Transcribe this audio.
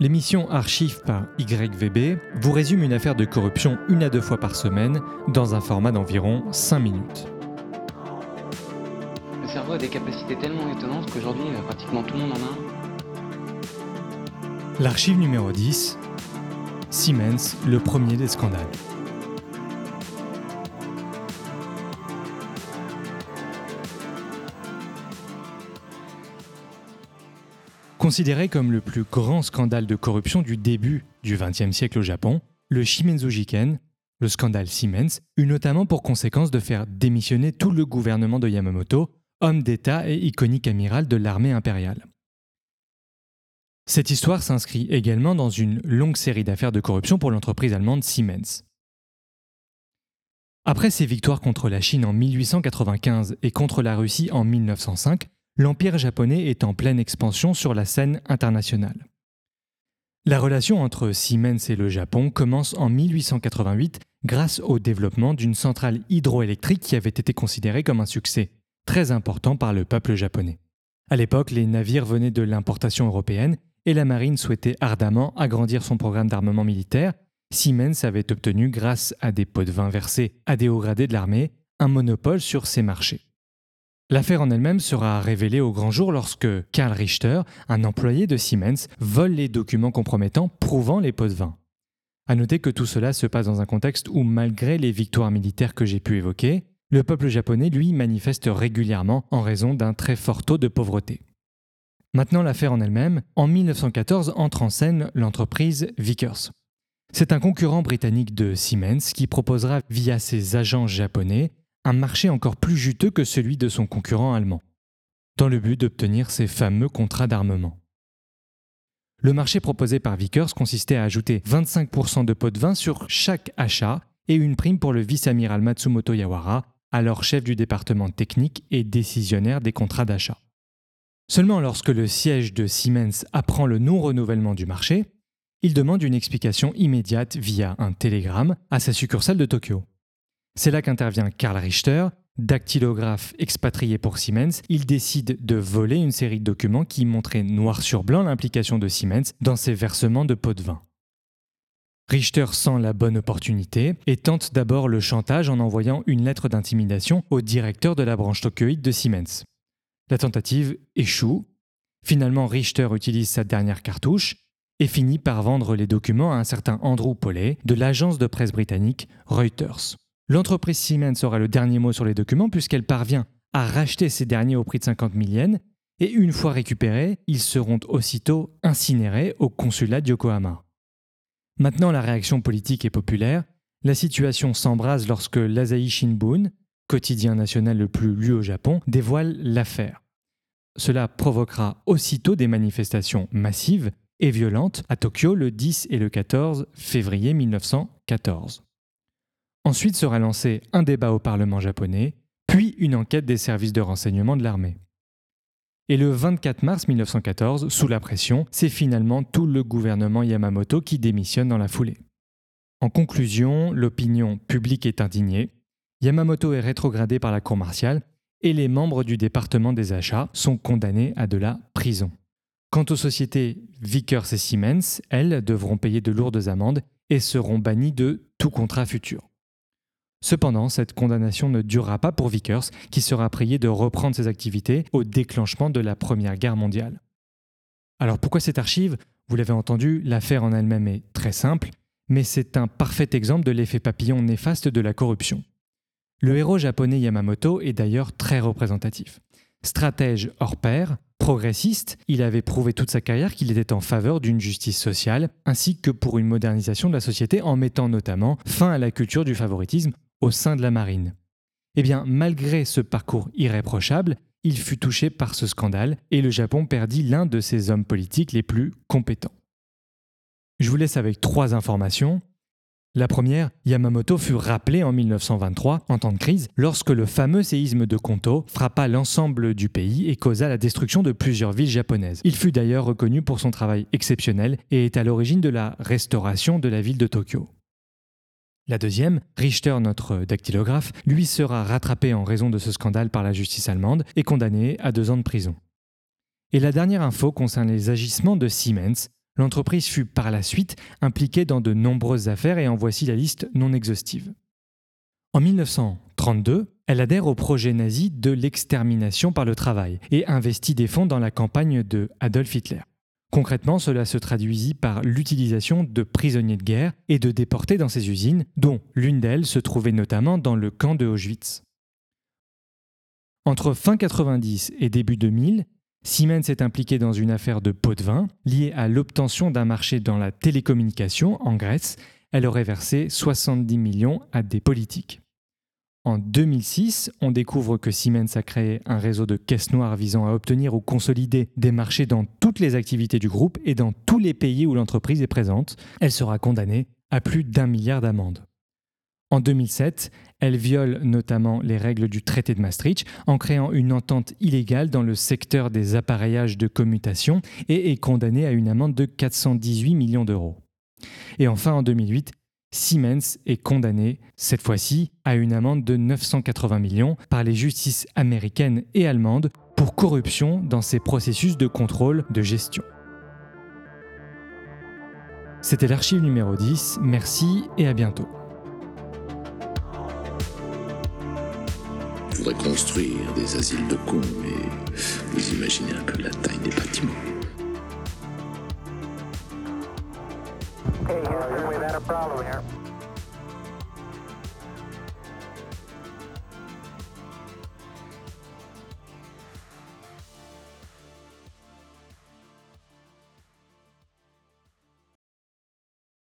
L'émission Archive par YVB vous résume une affaire de corruption une à deux fois par semaine dans un format d'environ 5 minutes. Le cerveau a des capacités tellement étonnantes qu'aujourd'hui, euh, pratiquement tout le monde en a un. L'archive numéro 10, Siemens, le premier des scandales. Considéré comme le plus grand scandale de corruption du début du XXe siècle au Japon, le Shimenzu-jiken, le scandale Siemens, eut notamment pour conséquence de faire démissionner tout le gouvernement de Yamamoto, homme d'État et iconique amiral de l'armée impériale. Cette histoire s'inscrit également dans une longue série d'affaires de corruption pour l'entreprise allemande Siemens. Après ses victoires contre la Chine en 1895 et contre la Russie en 1905, l'Empire japonais est en pleine expansion sur la scène internationale. La relation entre Siemens et le Japon commence en 1888 grâce au développement d'une centrale hydroélectrique qui avait été considérée comme un succès très important par le peuple japonais. À l'époque, les navires venaient de l'importation européenne et la marine souhaitait ardemment agrandir son programme d'armement militaire. Siemens avait obtenu, grâce à des pots de vin versés à des hauts gradés de l'armée, un monopole sur ces marchés. L'affaire en elle-même sera révélée au grand jour lorsque Karl Richter, un employé de Siemens, vole les documents compromettants prouvant les pots de vin. À noter que tout cela se passe dans un contexte où, malgré les victoires militaires que j'ai pu évoquer, le peuple japonais, lui, manifeste régulièrement en raison d'un très fort taux de pauvreté. Maintenant, l'affaire en elle-même, en 1914 entre en scène l'entreprise Vickers. C'est un concurrent britannique de Siemens qui proposera via ses agents japonais un marché encore plus juteux que celui de son concurrent allemand, dans le but d'obtenir ces fameux contrats d'armement. Le marché proposé par Vickers consistait à ajouter 25% de pots de vin sur chaque achat et une prime pour le vice-amiral Matsumoto Yawara, alors chef du département technique et décisionnaire des contrats d'achat. Seulement lorsque le siège de Siemens apprend le non-renouvellement du marché, il demande une explication immédiate via un télégramme à sa succursale de Tokyo. C'est là qu'intervient Karl Richter, dactylographe expatrié pour Siemens. Il décide de voler une série de documents qui montraient noir sur blanc l'implication de Siemens dans ses versements de pots de vin. Richter sent la bonne opportunité et tente d'abord le chantage en envoyant une lettre d'intimidation au directeur de la branche tokyoïde de Siemens. La tentative échoue. Finalement, Richter utilise sa dernière cartouche et finit par vendre les documents à un certain Andrew Pollet de l'agence de presse britannique Reuters. L'entreprise Siemens aura le dernier mot sur les documents puisqu'elle parvient à racheter ces derniers au prix de 50 000 yens et une fois récupérés, ils seront aussitôt incinérés au consulat de Yokohama. Maintenant, la réaction politique est populaire. La situation s'embrase lorsque l'Asahi Shinbun, quotidien national le plus lu au Japon, dévoile l'affaire. Cela provoquera aussitôt des manifestations massives et violentes à Tokyo le 10 et le 14 février 1914. Ensuite sera lancé un débat au Parlement japonais, puis une enquête des services de renseignement de l'armée. Et le 24 mars 1914, sous la pression, c'est finalement tout le gouvernement Yamamoto qui démissionne dans la foulée. En conclusion, l'opinion publique est indignée, Yamamoto est rétrogradé par la cour martiale et les membres du département des achats sont condamnés à de la prison. Quant aux sociétés Vickers et Siemens, elles devront payer de lourdes amendes et seront bannies de tout contrat futur. Cependant, cette condamnation ne durera pas pour Vickers, qui sera prié de reprendre ses activités au déclenchement de la Première Guerre mondiale. Alors pourquoi cette archive? Vous l'avez entendu, l'affaire en elle-même est très simple, mais c'est un parfait exemple de l'effet papillon néfaste de la corruption. Le héros japonais Yamamoto est d'ailleurs très représentatif. Stratège hors pair, progressiste, il avait prouvé toute sa carrière qu'il était en faveur d'une justice sociale, ainsi que pour une modernisation de la société en mettant notamment fin à la culture du favoritisme au sein de la marine. Eh bien, malgré ce parcours irréprochable, il fut touché par ce scandale et le Japon perdit l'un de ses hommes politiques les plus compétents. Je vous laisse avec trois informations. La première, Yamamoto fut rappelé en 1923 en temps de crise lorsque le fameux séisme de Konto frappa l'ensemble du pays et causa la destruction de plusieurs villes japonaises. Il fut d'ailleurs reconnu pour son travail exceptionnel et est à l'origine de la restauration de la ville de Tokyo. La deuxième, Richter, notre dactylographe, lui sera rattrapé en raison de ce scandale par la justice allemande et condamné à deux ans de prison. Et la dernière info concerne les agissements de Siemens L'entreprise fut par la suite impliquée dans de nombreuses affaires et en voici la liste non exhaustive. En 1932, elle adhère au projet nazi de l'extermination par le travail et investit des fonds dans la campagne de Adolf Hitler. Concrètement, cela se traduisit par l'utilisation de prisonniers de guerre et de déportés dans ces usines, dont l'une d'elles se trouvait notamment dans le camp de Auschwitz. Entre fin 90 et début 2000, Siemens est impliqué dans une affaire de pot de vin liée à l'obtention d'un marché dans la télécommunication en Grèce. Elle aurait versé 70 millions à des politiques. En 2006, on découvre que Siemens a créé un réseau de caisses noires visant à obtenir ou consolider des marchés dans toutes les activités du groupe et dans tous les pays où l'entreprise est présente. Elle sera condamnée à plus d'un milliard d'amendes. En 2007, elle viole notamment les règles du traité de Maastricht en créant une entente illégale dans le secteur des appareillages de commutation et est condamnée à une amende de 418 millions d'euros. Et enfin, en 2008, Siemens est condamné, cette fois-ci, à une amende de 980 millions par les justices américaines et allemandes pour corruption dans ses processus de contrôle de gestion. C'était l'archive numéro 10, merci et à bientôt. Je voudrais construire des asiles de cons, mais vous imaginez un peu la taille des bâtiments. Problem here.